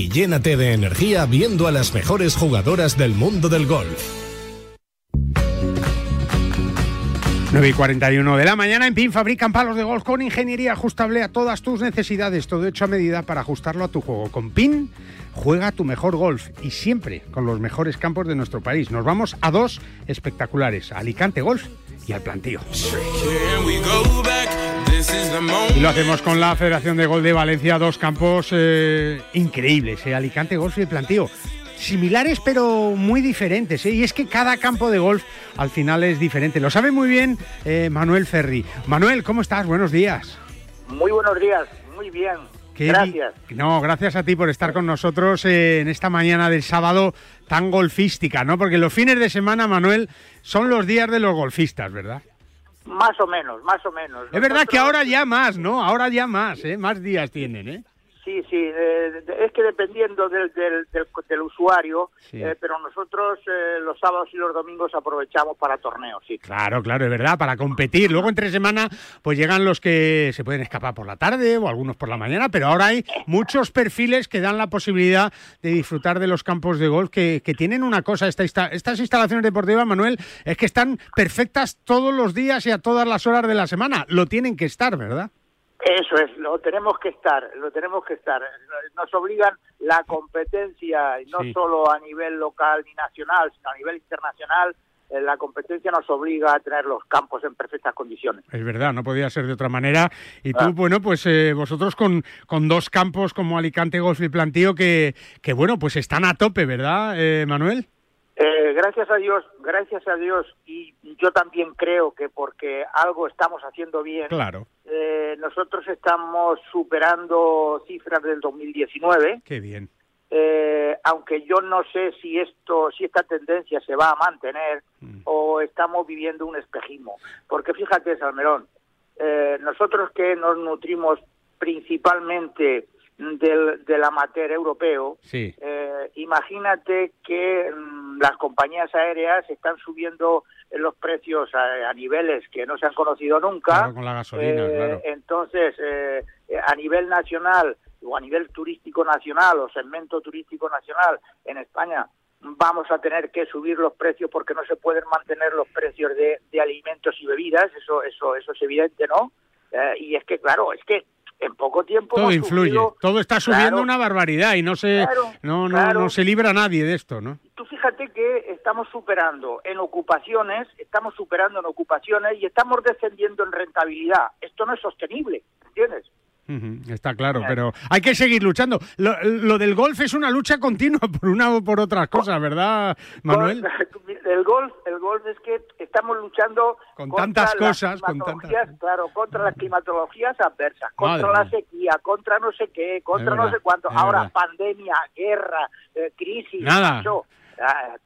Speaker 8: y llénate de energía viendo a las mejores jugadoras del mundo del golf.
Speaker 2: 9 y 41 de la mañana en PIN fabrican palos de golf con ingeniería ajustable a todas tus necesidades, todo hecho a medida para ajustarlo a tu juego. Con PIN juega tu mejor golf y siempre con los mejores campos de nuestro país. Nos vamos a dos espectaculares, Alicante Golf y al Plantío. Y lo hacemos con la Federación de Gol de Valencia, dos campos eh, increíbles, eh, Alicante Golf y el Plantío. Similares pero muy diferentes, eh, y es que cada campo de golf al final es diferente. Lo sabe muy bien Manuel Ferri. Manuel, ¿cómo estás? Buenos días.
Speaker 15: Muy buenos días, muy bien. Gracias.
Speaker 2: No, gracias a ti por estar con nosotros en esta mañana del sábado tan golfística, ¿no? Porque los fines de semana, Manuel, son los días de los golfistas, ¿verdad?
Speaker 15: Más o menos, más o menos.
Speaker 2: Es verdad que ahora ya más, ¿no? Ahora ya más, ¿eh? Más días tienen, ¿eh?
Speaker 15: Sí, sí, eh, es que dependiendo del, del, del, usuario, eh, pero nosotros eh, los sábados y los domingos aprovechamos para torneos, sí.
Speaker 2: Claro, claro, es verdad, para competir. Luego entre semana, pues llegan los que se pueden escapar por la tarde o algunos por la mañana, pero ahora hay muchos perfiles que dan la posibilidad de disfrutar de los campos de golf que, que tienen una cosa, esta, estas instalaciones deportivas, Manuel, es que están perfectas todos los días y a todas las horas de la semana. Lo tienen que estar, ¿verdad?
Speaker 15: Eso es, lo tenemos que estar, lo tenemos que estar. Nos obligan la competencia, no solo a nivel local ni nacional, sino a nivel internacional. Eh, la competencia nos obliga a tener los campos en perfectas condiciones.
Speaker 2: Es verdad, no podía ser de otra manera. Y tú, ah. bueno, pues eh, vosotros con, con dos campos como Alicante Golf y Plantío que, que bueno, pues están a tope, ¿verdad, eh, Manuel?
Speaker 15: Eh, gracias a Dios, gracias a Dios, y yo también creo que porque algo estamos haciendo bien,
Speaker 2: claro.
Speaker 15: Eh, nosotros estamos superando cifras del 2019.
Speaker 2: Qué bien.
Speaker 15: Eh, aunque yo no sé si esto, si esta tendencia se va a mantener mm. o estamos viviendo un espejismo, porque fíjate, Salmerón, nosotros que nos nutrimos principalmente del, del amateur europeo,
Speaker 2: sí.
Speaker 15: eh, imagínate que mm, las compañías aéreas están subiendo los precios a, niveles que no se han conocido nunca.
Speaker 2: con la gasolina,
Speaker 15: eh,
Speaker 2: claro.
Speaker 15: Entonces, eh, a nivel nacional o a nivel turístico nacional o segmento turístico nacional en España, vamos a tener que subir los precios porque no se pueden mantener los precios de, de alimentos y bebidas, eso, eso, eso es evidente, ¿no? y es que, claro, es que en poco tiempo
Speaker 2: todo influye. todo está subiendo una barbaridad y no se no, no, no se libra nadie de esto no
Speaker 15: tú fíjate que estamos superando en ocupaciones estamos superando en ocupaciones y estamos descendiendo en rentabilidad. Esto no es sostenible ¿entiendes?
Speaker 2: Está claro, pero hay que seguir luchando. Lo, del golf es una lucha continua por una o por otras cosas, ¿verdad, Manuel?
Speaker 15: El golf, el golf es que estamos luchando
Speaker 2: con tantas cosas, con tantas...
Speaker 15: claro, contra las climatologías adversas, contra la sequía, contra no sé qué, contra no sé cuánto. Ahora pandemia, guerra, eh, crisis.
Speaker 2: Nada.
Speaker 15: Ah,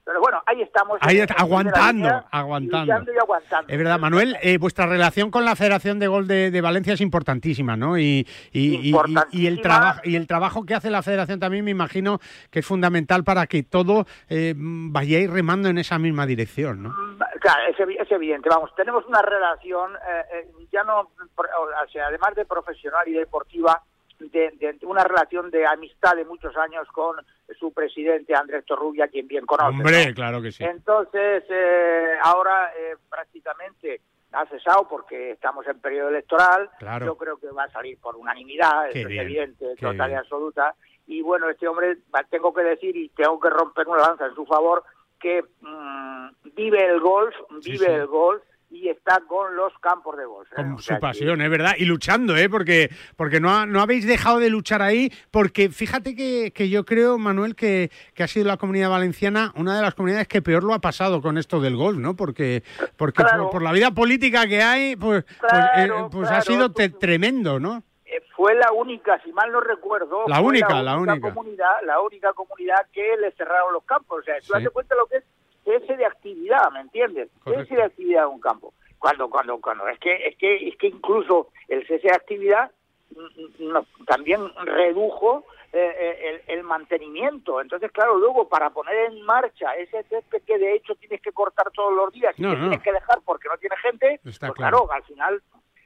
Speaker 15: pero bueno, ahí estamos.
Speaker 2: Ahí aguantando, aguantando.
Speaker 15: Y aguantando.
Speaker 2: Es verdad, Manuel, eh, vuestra relación con la Federación de Gol de, Valencia es importantísima, ¿no? Y, y, y, el trabajo y el trabajo que hace la Federación también me imagino que es fundamental para que todo eh, vayáis remando en esa misma dirección, ¿no? Mm,
Speaker 15: claro, es, evidente. Vamos, tenemos una relación, eh, ya no, o sea, además de profesional y deportiva, de, una relación de amistad de muchos años con su presidente Andrés Torrubia, quien bien conoce.
Speaker 2: Hombre, claro que sí.
Speaker 15: Entonces, eh, ahora eh, prácticamente ha cesado porque estamos en periodo electoral. Yo creo que va a salir por unanimidad, es evidente, total y absoluta. Y bueno, este hombre, tengo que decir y tengo que romper una lanza en su favor, que mm, vive el golf, vive el golf y está con los campos de golf.
Speaker 2: ¿eh? Con su pasión, es verdad, y luchando, ¿eh? porque, porque no, no habéis dejado de luchar ahí, porque fíjate que, que yo creo, Manuel, que, que, ha sido la comunidad valenciana una de las comunidades que peor lo ha pasado con esto del golf, ¿no? Porque, porque por, la vida política que hay, pues, pues, eh, pues ha sido tremendo, ¿no?
Speaker 15: Eh, fue la única, si mal no recuerdo,
Speaker 2: la única, la única,
Speaker 15: comunidad, la única comunidad que le cerraron los campos. O sea, tú sí. cuenta lo que es ese de actividad, ¿me entiendes? Ese de actividad en un campo. Cuando, cuando, cuando, es que, es que, es que incluso el cese de actividad mm, mm, también redujo eh, eh, el, mantenimiento. Entonces, claro, luego para poner en marcha ese césped que de hecho tienes que cortar todos los días y que tienes que dejar porque no tiene gente, pues claro. al final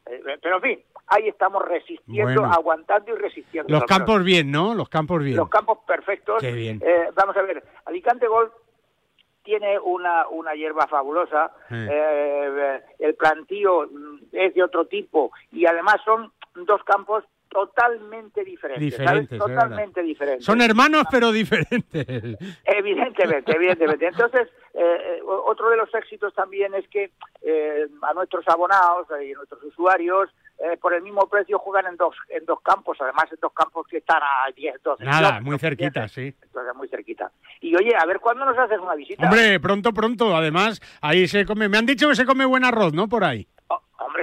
Speaker 15: eh, pero en fin, ahí estamos resistiendo, aguantando y resistiendo.
Speaker 2: Los campos bien, ¿no? Los campos bien.
Speaker 15: Los campos perfectos.
Speaker 2: Qué bien.
Speaker 15: vamos a ver, Alicante Golf tiene una, una hierba fabulosa, eh, el plantío es de otro tipo y además son dos campos totalmente diferentes, totalmente diferentes.
Speaker 2: Son hermanos pero diferentes.
Speaker 15: Evidentemente, evidentemente. Entonces, eh, eh, otro de los éxitos también es que a nuestros abonados y a nuestros usuarios eh, por el mismo precio juegan en dos en dos campos, además en dos campos que están a 10, 12
Speaker 2: Nada, muy cerquita, sí.
Speaker 15: Entonces, muy cerquita. Y oye, a ver, ¿cuándo nos haces una visita?
Speaker 2: Hombre, pronto, pronto. Además, ahí se come... Me han dicho que se come buen arroz, ¿no? Por ahí.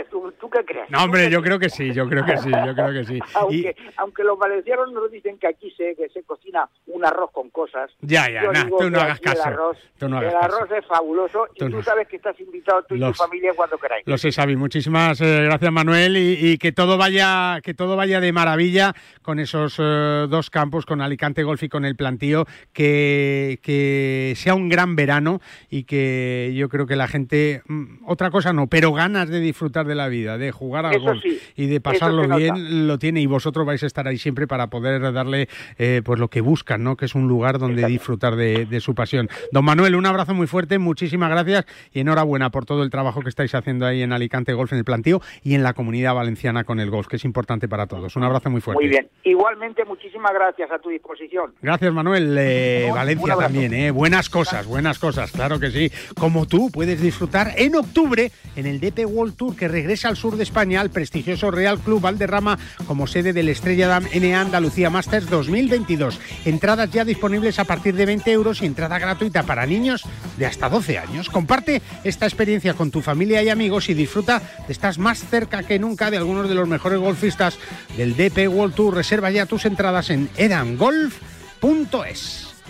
Speaker 15: ¿Tú, ¿tú qué crees?
Speaker 2: No, hombre, yo creo que sí, yo creo que sí, yo creo que sí.
Speaker 15: aunque, aunque los valencianos nos dicen que aquí se, que se cocina un arroz con cosas.
Speaker 2: Ya, ya, tú no hagas caso.
Speaker 15: El arroz, el arroz es fabuloso y tú, sabes que estás invitado tú y tu familia cuando queráis.
Speaker 2: Lo sé, Xavi. Muchísimas eh, gracias, Manuel, y, que todo vaya que todo vaya de maravilla con esos eh, dos campos, con Alicante Golf y con el plantío, que, que sea un gran verano y que yo creo que la gente, mm, otra cosa no, pero ganas de disfrutar de la vida, de jugar al golf y de pasarlo bien, lo tiene y vosotros vais a estar ahí siempre para poder darle eh, pues lo que buscan, ¿no? Que es un lugar donde disfrutar de, su pasión. Don Manuel, un abrazo muy fuerte, muchísimas gracias y enhorabuena por todo el trabajo que estáis haciendo ahí en Alicante Golf, en el plantío y en la comunidad valenciana con el golf, que es importante para todos. Un abrazo muy fuerte.
Speaker 15: Muy bien. Igualmente, muchísimas gracias a tu disposición.
Speaker 2: Gracias, Manuel. Eh, Valencia también, ¿eh? Buenas cosas, buenas cosas, claro que sí. Como tú puedes disfrutar en octubre en el DP World Tour que regresa al sur de España al prestigioso Real Club Valderrama como sede del Estrella Dam NA Andalucía Masters 2022. Entradas ya disponibles a partir de 20 euros y entrada gratuita para niños de hasta 12 años. Comparte esta experiencia con tu familia y amigos y disfruta de estás más cerca que nunca de algunos de los mejores golfistas del DP World Tour. Reserva ya tus entradas en edangolf.es.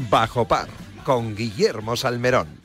Speaker 1: Bajo par con Guillermo Salmerón.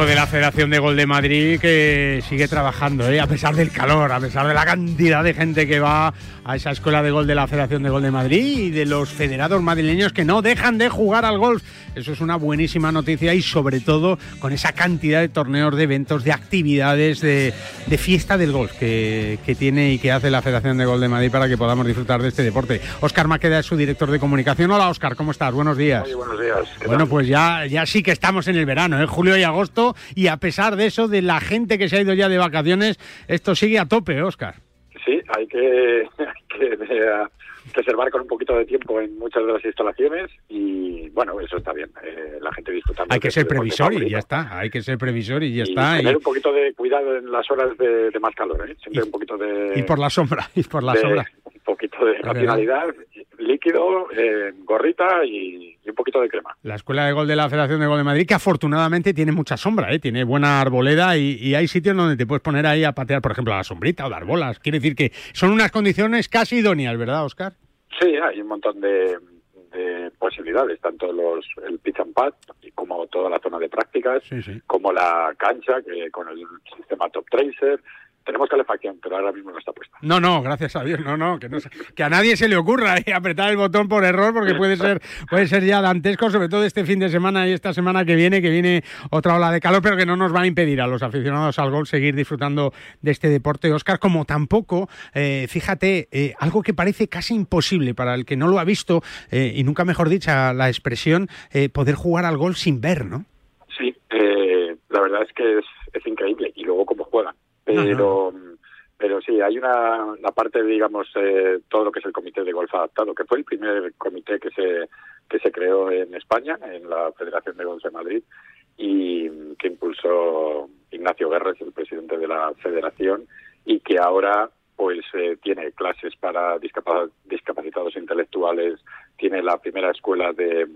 Speaker 18: 103 104.
Speaker 2: Tiempo de la Federación de Gol de Madrid que sigue trabajando, ¿eh? a pesar del calor, a pesar de la cantidad de gente que va a esa escuela de gol de la Federación de Gol de Madrid y de los federados madrileños que no dejan de jugar al golf. Eso es una buenísima noticia y sobre todo con esa cantidad de torneos, de eventos, de actividades, de, fiesta del golf que, tiene y que hace la Federación de Gol de Madrid para que podamos disfrutar de este deporte. Óscar Maqueda es su director de comunicación. Hola Óscar, ¿cómo estás? Buenos días.
Speaker 19: buenos días.
Speaker 2: Bueno, pues ya, ya sí que estamos en el verano, ¿eh? julio y agosto y a pesar de eso, de la gente que se ha ido ya de vacaciones, esto sigue a tope, Óscar.
Speaker 19: Sí, hay que, eh, reservar con un poquito de tiempo en muchas de las instalaciones y bueno, eso está bien, eh, la gente disfrutando.
Speaker 2: Hay que ser previsor y ya está, hay que ser previsor y ya está.
Speaker 19: Tener un poquito de cuidado en las horas de, más calor, ¿eh? siempre un poquito de...
Speaker 2: Y por la sombra, y por la sombra.
Speaker 19: Un poquito de racionalidad, líquido, eh, gorrita y, un poquito de crema.
Speaker 2: La Escuela de Gol de la Federación de Gol de Madrid, que afortunadamente tiene mucha sombra, ¿eh? tiene buena arboleda y, hay sitios donde te puedes poner ahí a patear, por ejemplo, a la sombrita o dar bolas. Quiere decir que son unas condiciones casi idóneas, ¿verdad, Oscar?
Speaker 19: Sí, hay un montón de, posibilidades, tanto los el pitch and pad como toda la zona de prácticas, como la cancha que con el sistema Top Tracer, tenemos calefacción, pero ahora mismo no está puesta.
Speaker 2: No, no, gracias a Dios, no, no, que, no, que a nadie se le ocurra eh, apretar el botón por error porque puede ser, puede ser ya dantesco, sobre todo este fin de semana y esta semana que viene, que viene otra ola de calor, pero que no nos va a impedir a los aficionados al gol seguir disfrutando de este deporte, Oscar, como tampoco, eh, fíjate, eh, algo que parece casi imposible para el que no lo ha visto, y nunca mejor dicha la expresión, poder jugar al gol sin ver, ¿no?
Speaker 19: Sí, la verdad es que es, es increíble, y luego cómo juegan pero pero sí, hay una, la parte, digamos, eh, todo lo que es el comité de golf adaptado, que fue el primer comité que se que se creó en España, en la Federación de Golf de Madrid, y que impulsó Ignacio Guerres, el presidente de la Federación, y que ahora pues eh, tiene clases para discapacitados intelectuales, tiene la primera escuela de,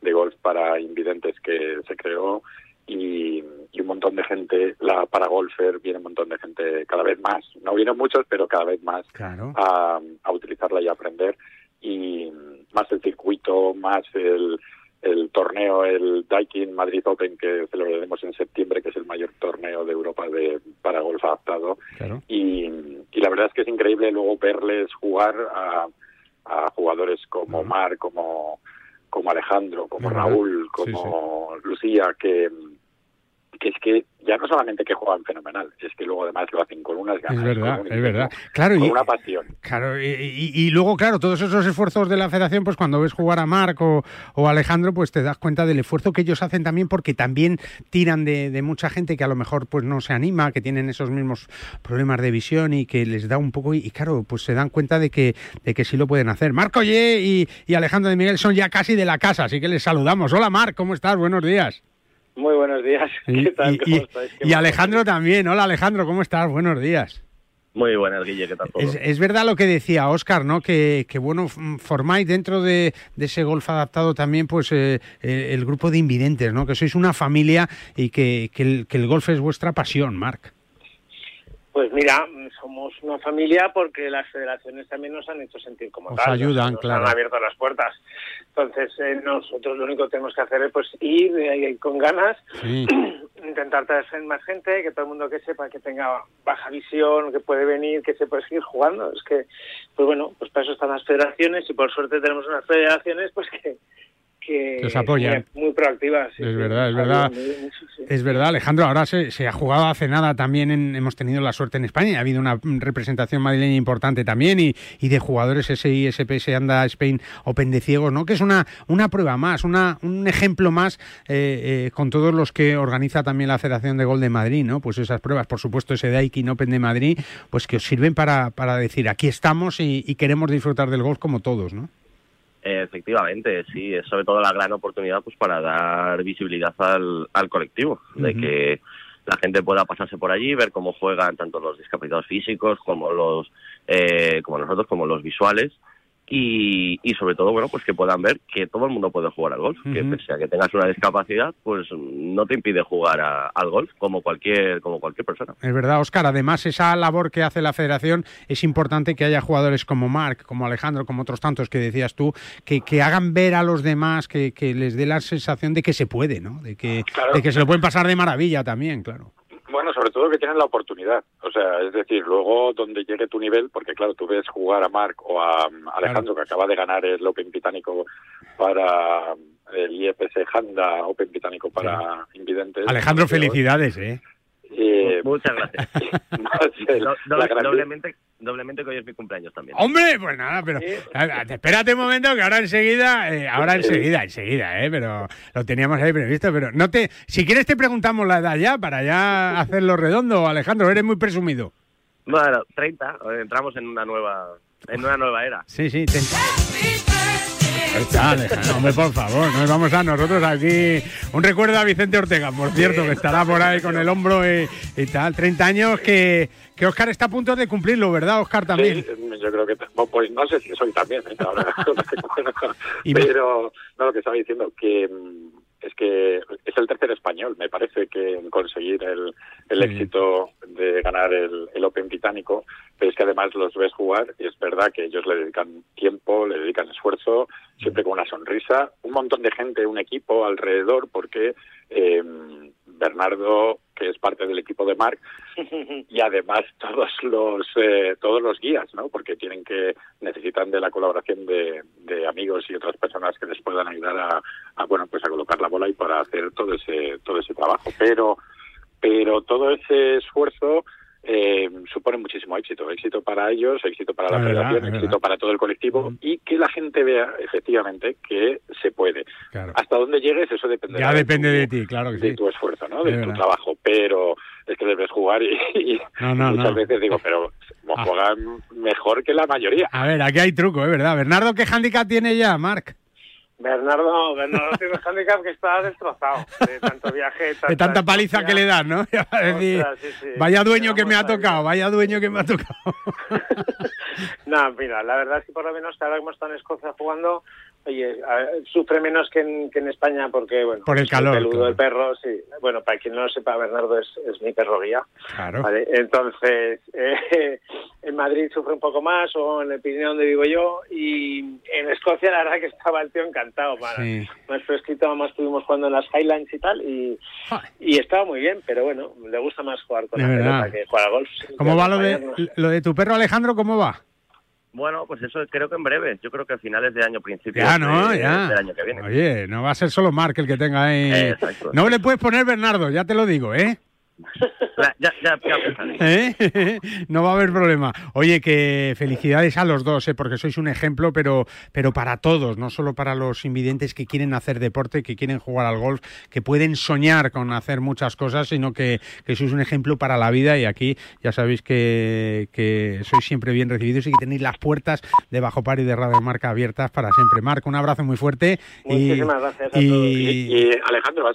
Speaker 19: de golf para invidentes que se creó y, un montón de gente, la para golfer, viene un montón de gente cada vez más, no vienen muchos, pero cada vez más a, a utilizarla y a aprender. Y más el circuito, más el, el torneo, el Daikin Madrid Open que celebraremos en septiembre, que es el mayor torneo de Europa de para golf adaptado. Y, y, la verdad es que es increíble luego verles jugar a, a jugadores como Mar, como, como Alejandro, como Raúl, como Lucía, que, que es que ya no solamente que juegan fenomenal, es que luego además lo hacen con unas ganas.
Speaker 2: Es verdad, es verdad. Claro,
Speaker 19: con
Speaker 2: y,
Speaker 19: una pasión.
Speaker 2: Claro, y, luego, claro, todos esos esfuerzos de la federación, pues cuando ves jugar a Marco o Alejandro, pues te das cuenta del esfuerzo que ellos hacen también, porque también tiran de, mucha gente que a lo mejor pues no se anima, que tienen esos mismos problemas de visión y que les da un poco, y, claro, pues se dan cuenta de que, de que sí lo pueden hacer. Marco Ye y, y Alejandro de Miguel son ya casi de la casa, así que les saludamos. Hola Marc, ¿cómo estás? Buenos días.
Speaker 20: Muy buenos días. ¿Qué tal?
Speaker 2: ¿Cómo estáis? y Alejandro también. Hola Alejandro, ¿cómo estás? Buenos días.
Speaker 20: Muy buenas, Guille, ¿qué tal todo?
Speaker 2: Es, verdad lo que decía Oscar, ¿no? Que, bueno, formáis dentro de, ese golf adaptado también, pues, eh, el grupo de invidentes, ¿no? Que sois una familia y que, el, que el golf es vuestra pasión, Marc.
Speaker 20: Pues mira, somos una familia porque las federaciones también nos han hecho sentir como
Speaker 2: Os
Speaker 20: tal.
Speaker 2: ayudan,
Speaker 20: nos,
Speaker 2: claro.
Speaker 20: han abierto las puertas. Entonces, eh, nosotros lo único que tenemos que hacer es pues ir eh, con ganas, intentar traer más gente, que todo el mundo que sepa que tenga baja visión, que puede venir, que se puede seguir jugando. Es que, pues bueno, pues para eso están las federaciones y por suerte tenemos unas federaciones pues que que,
Speaker 2: os apoyan.
Speaker 20: Muy, proactivas.
Speaker 2: es verdad, es verdad. Es verdad, Alejandro. Ahora se, se, ha jugado hace nada también. hemos tenido la suerte en España. Ha habido una representación madrileña importante también y, y de jugadores SI, SPS, Anda Spain Open de ciegos, ¿no? Que es una, una prueba más, una, un ejemplo más eh, eh, con todos los que organiza también la Federación de Gol de Madrid, ¿no? Pues esas pruebas, por supuesto, ese Daikin Open de Madrid, pues que os sirven para, para decir aquí estamos y, y queremos disfrutar del golf como todos, ¿no?
Speaker 20: Efectivamente, sí, es sobre todo la gran oportunidad pues para dar visibilidad al, al colectivo, de que la gente pueda pasarse por allí, ver cómo juegan tanto los discapacitados físicos como los eh, como nosotros, como los visuales, y, y, sobre todo, bueno, pues que puedan ver que todo el mundo puede jugar al golf, que pese a que tengas una discapacidad, pues no te impide jugar al golf como cualquier, como cualquier persona.
Speaker 2: Es verdad, Oscar, además esa labor que hace la federación es importante que haya jugadores como Marc, como Alejandro, como otros tantos que decías tú, que, que hagan ver a los demás, que, que les dé la sensación de que se puede, ¿no? De que, de que se lo pueden pasar de maravilla también, claro.
Speaker 19: Bueno, sobre todo que tienen la oportunidad. O sea, es decir, luego donde llegue tu nivel, porque claro, tú ves jugar a Marc o a Alejandro, que acaba de ganar el Open Británico para el IFS Handa Open Británico para invidentes.
Speaker 2: Alejandro, felicidades, ¿eh?
Speaker 20: Muchas gracias. doblemente, doblemente que hoy es mi cumpleaños también.
Speaker 2: Hombre, pues nada, pero espérate un momento que ahora enseguida, eh, ahora enseguida, enseguida, eh, pero lo teníamos ahí previsto, pero no te, si quieres te preguntamos la edad ya para ya hacerlo redondo, Alejandro, eres muy presumido.
Speaker 20: Bueno, 30, entramos en una nueva, en una nueva era.
Speaker 2: Sí, sí. Está, hombre, por favor, nos vamos a nosotros aquí. Un recuerdo a Vicente Ortega, por cierto, que estará por ahí con el hombro y, tal. 30 años que, que Oscar está a punto de cumplirlo, ¿verdad, Oscar? También.
Speaker 19: Sí, yo creo que. Pues no sé si soy también, ¿eh? ahora. Pero, no, lo que estaba diciendo, que mm, es que es el tercer español, me parece, que en conseguir el, el éxito de ganar el, el, Open británico, pero es que además los ves jugar y es verdad que ellos le dedican tiempo, le dedican esfuerzo, siempre con una sonrisa, un montón de gente, un equipo alrededor, porque eh, Bernardo, que es parte del equipo de Marc, y además todos los eh, todos los guías, ¿no? Porque tienen que necesitan de la colaboración de, de amigos y otras personas que les puedan ayudar a, a, bueno pues a colocar la bola y para hacer todo ese todo ese trabajo. Pero pero todo ese esfuerzo eh, supone muchísimo éxito. Éxito para ellos, éxito para la federación, éxito para todo el colectivo y que la gente vea efectivamente que se puede. Hasta dónde llegues, eso depende
Speaker 2: ya depende de, ti, claro que
Speaker 19: de tu esfuerzo, ¿no? de tu trabajo. Pero es que debes jugar y, muchas veces digo, pero juegan mejor que la mayoría.
Speaker 2: A ver, aquí hay truco, es verdad. Bernardo, ¿qué handicap tiene ya, Marc?
Speaker 21: Bernardo, Bernardo tiene un handicap que está destrozado de tanto viaje.
Speaker 2: de tanta paliza que le dan, ¿no? Vaya dueño que me ha tocado, vaya dueño que me ha tocado.
Speaker 21: no, mira, la verdad es que por lo menos ahora que hemos estado en Escocia jugando, Oye, sufre menos que en, que en, España porque, bueno,
Speaker 2: por el calor.
Speaker 21: El peludo del perro, sí. Bueno, para quien no lo sepa, Bernardo es, es mi perro guía.
Speaker 2: Claro.
Speaker 21: ¿vale? Entonces, eh, en Madrid sufre un poco más, o en el Pirineo donde vivo yo, y en Escocia la verdad que estaba el tío encantado. Más, sí. más fresquito, más estuvimos jugando en las Highlands y tal, y, y estaba muy bien, pero bueno, le gusta más jugar con la pelota que jugar al golf.
Speaker 2: ¿Cómo va lo de, lo de tu perro, Alejandro? ¿Cómo va?
Speaker 20: Bueno, pues eso creo que en breve. Yo creo que a finales de año, principios
Speaker 2: ya, no,
Speaker 20: de,
Speaker 2: ya.
Speaker 20: del año que viene.
Speaker 2: Oye, no va a ser solo Mark el que tenga ahí.
Speaker 20: Exacto.
Speaker 2: No le puedes poner Bernardo, ya te lo digo, ¿eh?
Speaker 20: Ya, ya, ya,
Speaker 2: ¿Eh? No va a haber problema. Oye, que felicidades a los dos, ¿eh? porque sois un ejemplo, pero, pero para todos, no solo para los invidentes que quieren hacer deporte, que quieren jugar al golf, que pueden soñar con hacer muchas cosas, sino que, que sois un ejemplo para la vida y aquí ya sabéis que, que sois siempre bien recibidos y que tenéis las puertas de Bajo Par y de Radio Marca abiertas para siempre. Marco, un abrazo muy fuerte.
Speaker 21: Muchísimas
Speaker 2: y,
Speaker 21: gracias a
Speaker 2: y,
Speaker 21: todos.
Speaker 19: Y, y Alejandro,